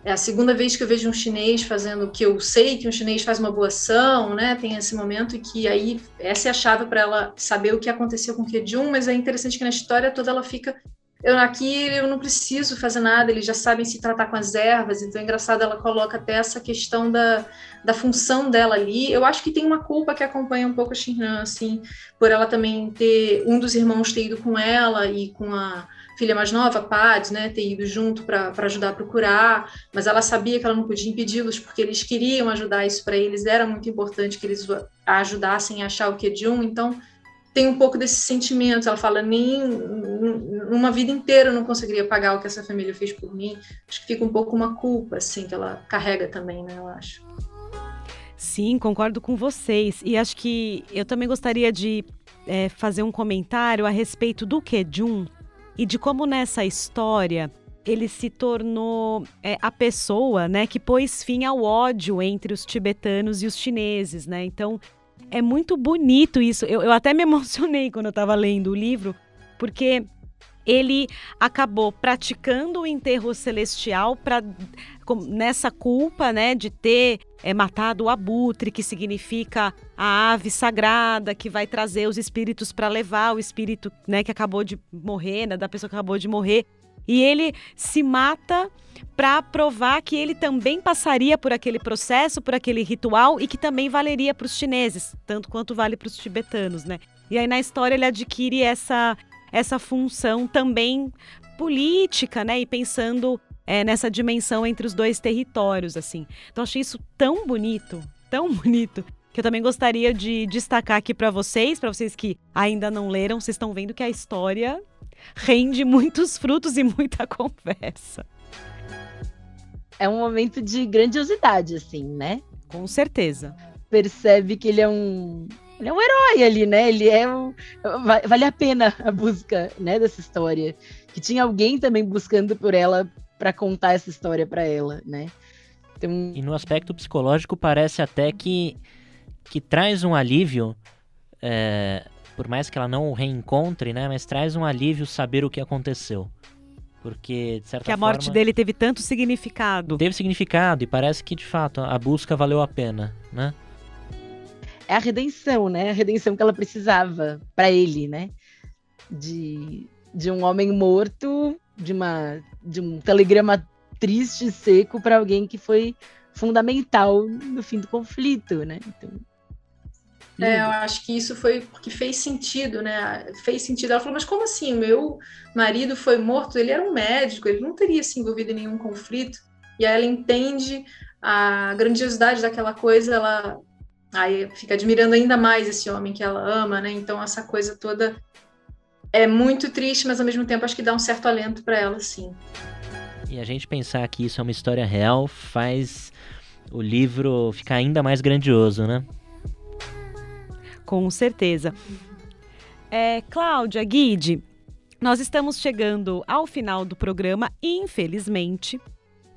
é a segunda vez que eu vejo um chinês fazendo o que eu sei que um chinês faz uma boa ação, né? Tem esse momento que aí essa é a chave para ela saber o que aconteceu com o Kejun, mas é interessante que na história toda ela fica eu aqui eu não preciso fazer nada, eles já sabem se tratar com as ervas, então é engraçado, ela coloca até essa questão da, da função dela ali. Eu acho que tem uma culpa que acompanha um pouco a Shinran, assim, por ela também ter, um dos irmãos ter ido com ela e com a filha mais nova, Pad, né, ter ido junto para ajudar a procurar, mas ela sabia que ela não podia impedi-los porque eles queriam ajudar isso para eles, era muito importante que eles ajudassem a achar o Kejun, então tem um pouco desse sentimento. Ela fala, nem uma vida inteira eu não conseguiria pagar o que essa família fez por mim. Acho que fica um pouco uma culpa, assim, que ela carrega também, né? Eu acho. Sim, concordo com vocês. E acho que eu também gostaria de é, fazer um comentário a respeito do Kejun e de como nessa história ele se tornou é, a pessoa, né, que pôs fim ao ódio entre os tibetanos e os chineses, né? Então é muito bonito isso. Eu, eu até me emocionei quando eu estava lendo o livro, porque ele acabou praticando o enterro celestial para nessa culpa, né, de ter é, matado o abutre, que significa a ave sagrada que vai trazer os espíritos para levar o espírito, né, que acabou de morrer, né, da pessoa que acabou de morrer. E ele se mata para provar que ele também passaria por aquele processo, por aquele ritual e que também valeria para os chineses, tanto quanto vale para os tibetanos, né? E aí na história ele adquire essa essa função também política, né? E pensando é, nessa dimensão entre os dois territórios, assim. Então achei isso tão bonito, tão bonito, que eu também gostaria de destacar aqui para vocês, para vocês que ainda não leram, vocês estão vendo que a história rende muitos frutos e muita conversa. É um momento de grandiosidade, assim, né? Com certeza. Percebe que ele é um, ele é um herói ali, né? Ele é um, vale a pena a busca, né, dessa história. Que tinha alguém também buscando por ela para contar essa história para ela, né? Então... E no aspecto psicológico parece até que que traz um alívio é, por mais que ela não o reencontre, né? Mas traz um alívio saber o que aconteceu. Porque, de certa Que a forma, morte dele teve tanto significado. Teve significado e parece que, de fato, a busca valeu a pena, né? É a redenção, né? A redenção que ela precisava para ele, né? De, de um homem morto, de, uma, de um telegrama triste e seco para alguém que foi fundamental no fim do conflito, né? Então, é, eu acho que isso foi porque fez sentido, né? Fez sentido. Ela falou, mas como assim? Meu marido foi morto, ele era um médico, ele não teria se envolvido em nenhum conflito. E aí ela entende a grandiosidade daquela coisa, ela aí fica admirando ainda mais esse homem que ela ama, né? Então essa coisa toda é muito triste, mas ao mesmo tempo acho que dá um certo alento para ela, sim. E a gente pensar que isso é uma história real faz o livro ficar ainda mais grandioso, né? Com certeza. É, Cláudia, Guide, nós estamos chegando ao final do programa, infelizmente.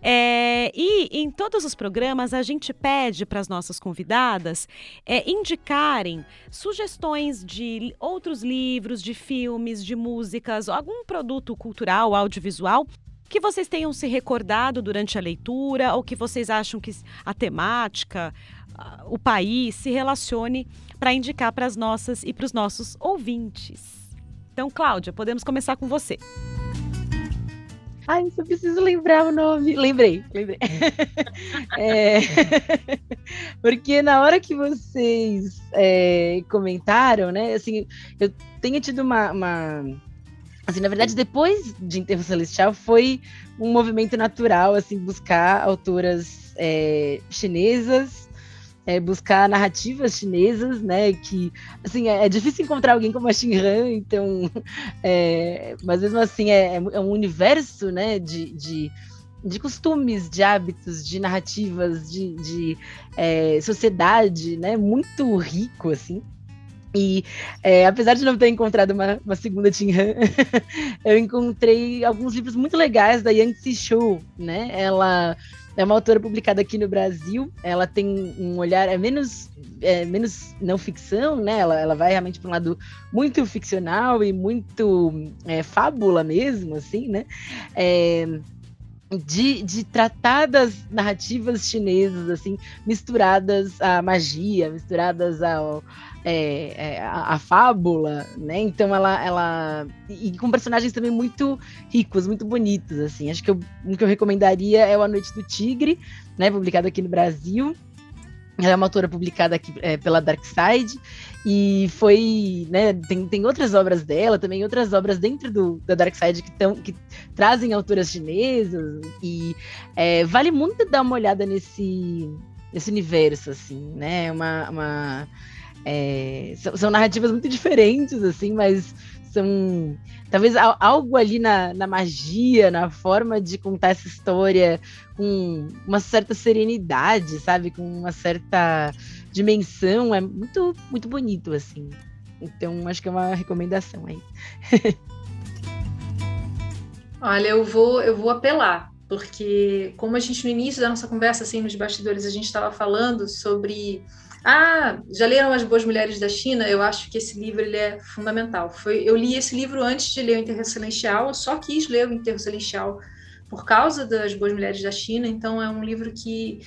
É, e em todos os programas a gente pede para as nossas convidadas é, indicarem sugestões de outros livros, de filmes, de músicas, algum produto cultural, audiovisual que vocês tenham se recordado durante a leitura ou que vocês acham que a temática, o país se relacione para indicar para as nossas e para os nossos ouvintes. Então, Cláudia, podemos começar com você. Ai, só preciso lembrar o nome. Lembrei, lembrei. é... Porque na hora que vocês é, comentaram, né? Assim, eu tenho tido uma, uma, Assim, na verdade, depois de Enterro Celestial, foi um movimento natural, assim, buscar autoras é, chinesas é, buscar narrativas chinesas, né? Que assim é, é, difícil encontrar alguém como a Shinran, então, é, mas mesmo assim é, é, um universo, né? De, de, de, costumes, de hábitos, de narrativas, de, de é, sociedade, né? Muito rico, assim. E é, apesar de não ter encontrado uma, uma segunda Tinhan, eu encontrei alguns livros muito legais da Yang Shou, né? Ela é uma autora publicada aqui no Brasil. Ela tem um olhar é menos é, menos não ficção, né? Ela, ela vai realmente para um lado muito ficcional e muito é, fábula mesmo, assim, né? É, de, de tratar das narrativas chinesas, assim, misturadas à magia, misturadas ao, é, é, fábula, né? Então ela, ela e com personagens também muito ricos, muito bonitos, assim. Acho que eu, um que eu recomendaria é o A Noite do Tigre, né? Publicado aqui no Brasil. Ela é uma autora publicada aqui é, pela Dark Side e foi, né, tem, tem outras obras dela, também outras obras dentro do, da Dark Side que, tão, que trazem autoras chinesas e é, vale muito dar uma olhada nesse, nesse universo, assim, né, uma, uma é, são, são, narrativas muito diferentes, assim, mas são talvez algo ali na, na magia, na forma de contar essa história com uma certa serenidade, sabe? Com uma certa dimensão. É muito, muito bonito, assim. Então, acho que é uma recomendação aí. Olha, eu vou, eu vou apelar, porque como a gente no início da nossa conversa, assim, nos bastidores, a gente estava falando sobre ah, já leram As Boas Mulheres da China? Eu acho que esse livro ele é fundamental. Foi, eu li esse livro antes de ler o Enterro Celestial, eu só quis ler o Enterro Celestial por causa das Boas Mulheres da China, então é um livro que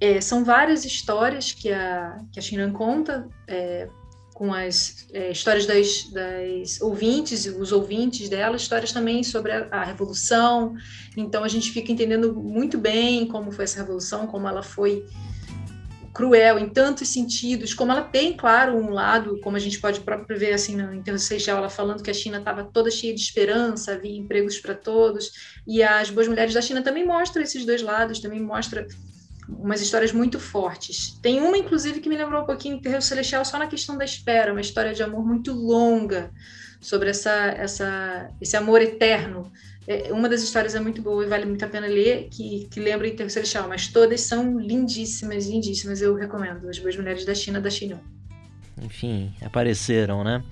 é, são várias histórias que a, que a China conta, é, com as é, histórias das, das ouvintes os ouvintes dela, histórias também sobre a, a, Revolução. Então a gente fica entendendo muito bem como foi essa Revolução, como ela foi cruel em tantos sentidos, como ela tem, claro, um lado, como a gente pode próprio ver assim no Enterro Seixal, ela falando que a China estava toda cheia de esperança, havia empregos para todos, e as Boas Mulheres da China também mostram esses dois lados, também mostra umas histórias muito fortes. Tem uma, inclusive, que me lembrou um pouquinho Enterro Celestial só na questão da espera, uma história de amor muito longa, sobre essa, essa, esse amor eterno é, uma das histórias é muito boa e vale muito a pena ler, que, que lembra Enterro Celestial, mas todas são lindíssimas, lindíssimas, eu recomendo. As Boas Mulheres da China, da China. Enfim, apareceram, né?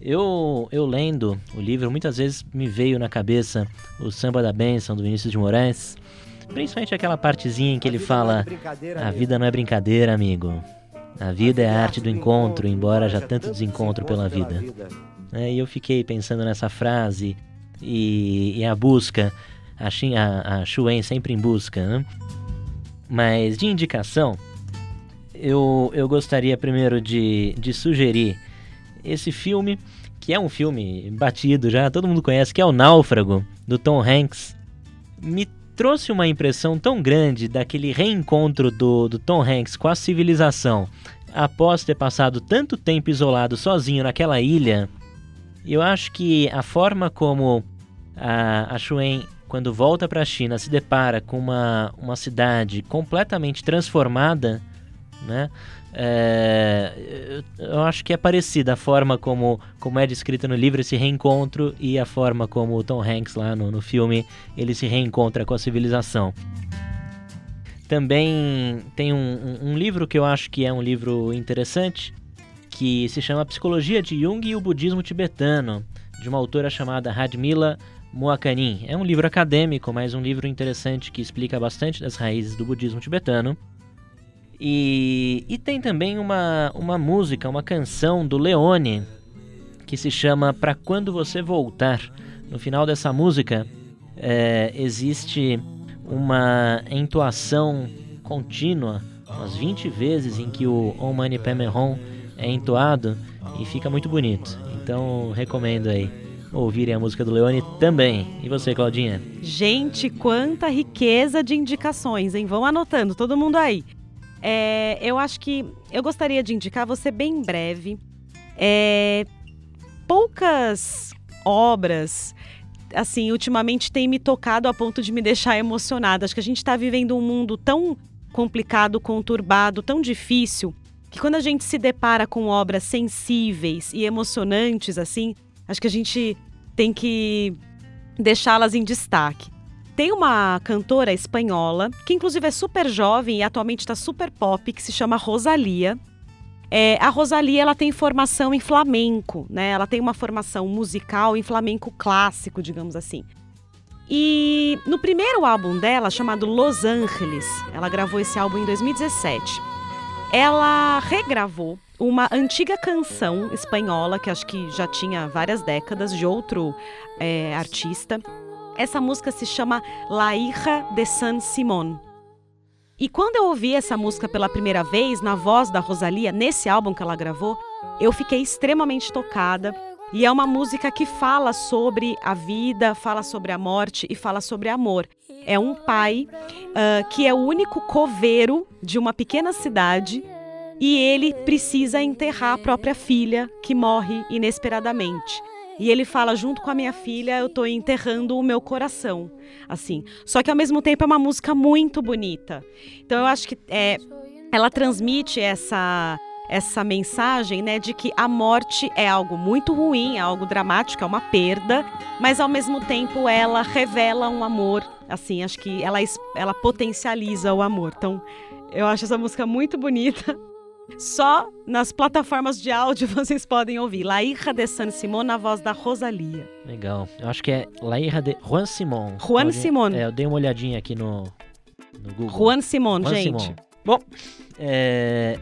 Eu, eu lendo o livro, muitas vezes me veio na cabeça o Samba da Bênção, do Vinícius de Moraes, principalmente aquela partezinha em que ele fala: é A vida não é brincadeira, amigo. A vida é a arte do encontro, embora já tanto desencontro pela vida. É, e eu fiquei pensando nessa frase e, e a busca, a, a, a Shuen sempre em busca, né? Mas de indicação, eu, eu gostaria primeiro de, de sugerir esse filme, que é um filme batido já, todo mundo conhece, que é o Náufrago, do Tom Hanks. Me trouxe uma impressão tão grande daquele reencontro do, do Tom Hanks com a civilização após ter passado tanto tempo isolado sozinho naquela ilha eu acho que a forma como a, a Shuen, quando volta para a China, se depara com uma, uma cidade completamente transformada, né? É, eu acho que é parecida a forma como, como é descrita no livro esse reencontro e a forma como o Tom Hanks lá no, no filme ele se reencontra com a civilização. Também tem um, um, livro que eu acho que é um livro interessante, que se chama Psicologia de Jung e o Budismo Tibetano, de uma autora chamada Radmila Muakanin. É um livro acadêmico, mas um livro interessante que explica bastante das raízes do budismo tibetano. E, e tem também uma, uma música, uma canção do Leone, que se chama Pra Quando Você Voltar. No final dessa música é, existe uma entoação contínua, umas 20 vezes em que o Mani Padme Hum é entoado e fica muito bonito. Então recomendo aí ouvirem a música do Leone também. E você, Claudinha? Gente, quanta riqueza de indicações, hein? Vão anotando, todo mundo aí. É, eu acho que eu gostaria de indicar você bem breve. É, poucas obras, assim, ultimamente têm me tocado a ponto de me deixar emocionada. Acho que a gente está vivendo um mundo tão complicado, conturbado, tão difícil que quando a gente se depara com obras sensíveis e emocionantes assim, acho que a gente tem que deixá-las em destaque. Tem uma cantora espanhola, que inclusive é super jovem e atualmente está super pop, que se chama Rosalia. É, a Rosalia ela tem formação em flamenco, né? Ela tem uma formação musical em flamenco clássico, digamos assim. E no primeiro álbum dela, chamado Los Angeles, ela gravou esse álbum em 2017 ela regravou uma antiga canção espanhola, que acho que já tinha várias décadas, de outro é, artista. Essa música se chama La Hija de San Simón. E quando eu ouvi essa música pela primeira vez, na voz da Rosalia, nesse álbum que ela gravou, eu fiquei extremamente tocada. E é uma música que fala sobre a vida, fala sobre a morte e fala sobre amor é um pai uh, que é o único coveiro de uma pequena cidade e ele precisa enterrar a própria filha que morre inesperadamente. E ele fala junto com a minha filha, eu estou enterrando o meu coração, assim. Só que ao mesmo tempo é uma música muito bonita. Então eu acho que é, ela transmite essa essa mensagem, né, de que a morte é algo muito ruim, é algo dramático, é uma perda, mas ao mesmo tempo ela revela um amor, assim, acho que ela ela potencializa o amor. Então, eu acho essa música muito bonita. Só nas plataformas de áudio vocês podem ouvir. La Hija de San Simón na voz da Rosalia. Legal. Eu acho que é La Hija de Juan Simón. Juan Simón. É, eu dei uma olhadinha aqui no, no Google. Juan Simón, Juan gente. Simón. Bom, é,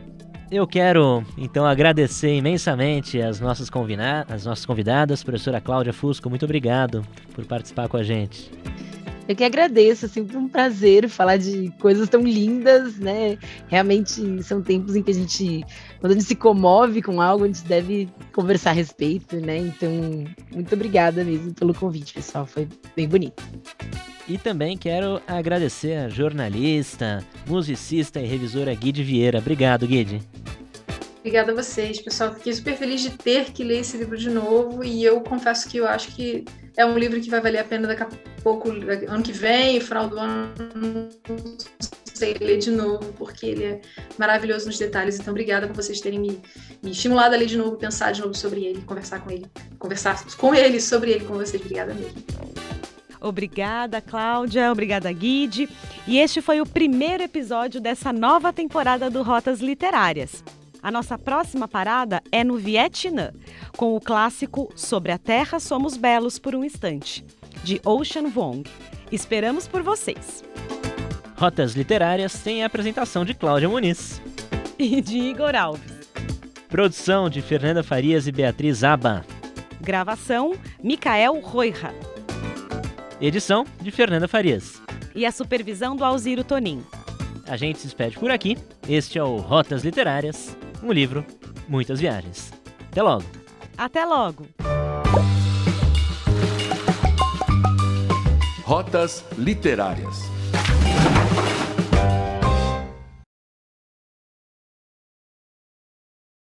eu quero então agradecer imensamente as nossas, convina- as nossas convidadas, professora Cláudia Fusco, muito obrigado por participar com a gente. Eu que agradeço, é sempre um prazer falar de coisas tão lindas, né? Realmente são tempos em que a gente, quando a gente se comove com algo, a gente deve conversar a respeito, né? Então, muito obrigada mesmo pelo convite, pessoal, foi bem bonito. E também quero agradecer a jornalista, musicista e revisora Guide Vieira. Obrigado, Guide. Obrigada a vocês, pessoal. Fiquei super feliz de ter que ler esse livro de novo e eu confesso que eu acho que é um livro que vai valer a pena daqui a pouco, ano que vem, final do ano, não sei, ler de novo, porque ele é maravilhoso nos detalhes. Então, obrigada por vocês terem me, me estimulado a ler de novo, pensar de novo sobre ele, conversar com ele, conversar com ele sobre ele com vocês. Obrigada mesmo. Obrigada, Cláudia. Obrigada, Guide. E este foi o primeiro episódio dessa nova temporada do Rotas Literárias. A nossa próxima parada é no Vietnã, com o clássico Sobre a Terra Somos Belos por um Instante, de Ocean Vuong. Esperamos por vocês. Rotas Literárias tem a apresentação de Cláudia Muniz. E de Igor Alves. Produção de Fernanda Farias e Beatriz Aba. Gravação: Micael Roira. Edição de Fernanda Farias. E a supervisão do Alziro Tonin. A gente se despede por aqui. Este é o Rotas Literárias, um livro, muitas viagens. Até logo! Até logo! Rotas Literárias.